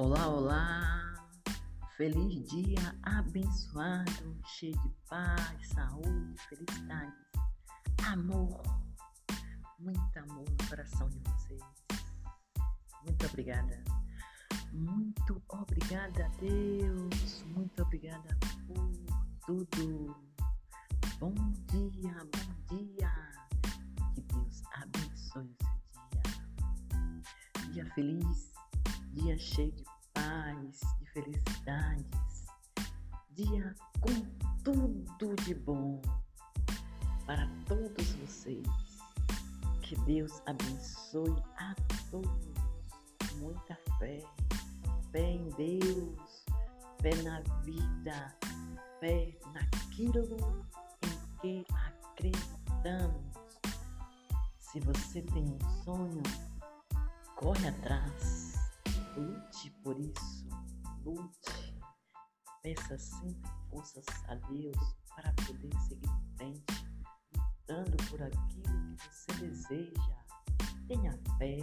Olá, olá! Feliz dia abençoado, cheio de paz, saúde, felicidade, amor, muito amor no coração de vocês. Muito obrigada. Muito obrigada, Deus. Muito obrigada por tudo. Bom dia, bom dia. Que Deus abençoe o seu dia. Dia feliz, dia cheio de paz, de felicidades, dia com tudo de bom para todos vocês. Que Deus abençoe a todos. Muita fé, fé em Deus, fé na vida, fé naquilo em que acreditamos. Se você tem um sonho, corre atrás Lute por isso, lute. Peça sempre forças a Deus para poder seguir em frente, lutando por aquilo que você deseja. Tenha fé.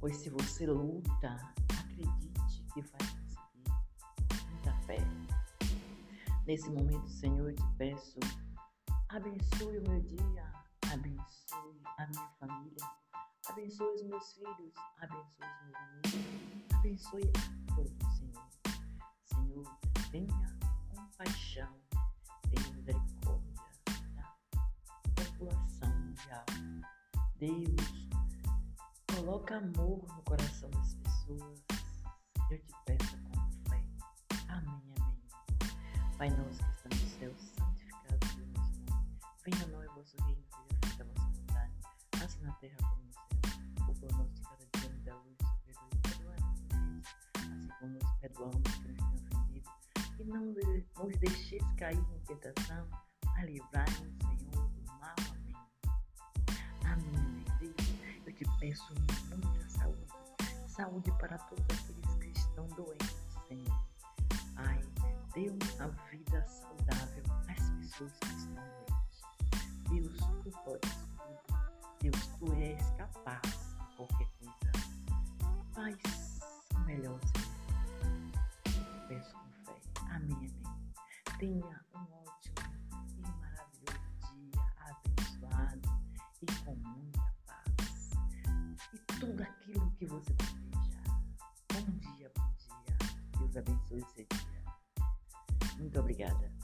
Pois se você luta, acredite que vai conseguir. Muita fé. Nesse momento, Senhor, eu te peço, abençoe o meu dia, abençoe a minha família Abençoe os meus filhos, abençoe os meus amigos, abençoe a todos, Senhor. Senhor, tenha compaixão, tenha misericórdia da população mundial. Deus, coloca amor no coração das pessoas. Eu te peço com fé. Amém, amém. Pai nosso que está no céu, santificado seja o nosso nome. Venha não nos deixeis cair em tentação, a livrai-nos, Senhor, do mal. Amém. Amém, Deus. Eu te peço muita saúde, saúde para todos aqueles que estão doentes, Senhor. Ai, dê uma vida saudável às pessoas que estão doentes. Deus, tu podes. Deus, tu és capaz Tenha um ótimo e maravilhoso dia, abençoado e com muita paz. E tudo aquilo que você deseja. Bom dia, bom dia. Deus abençoe esse dia. Muito obrigada.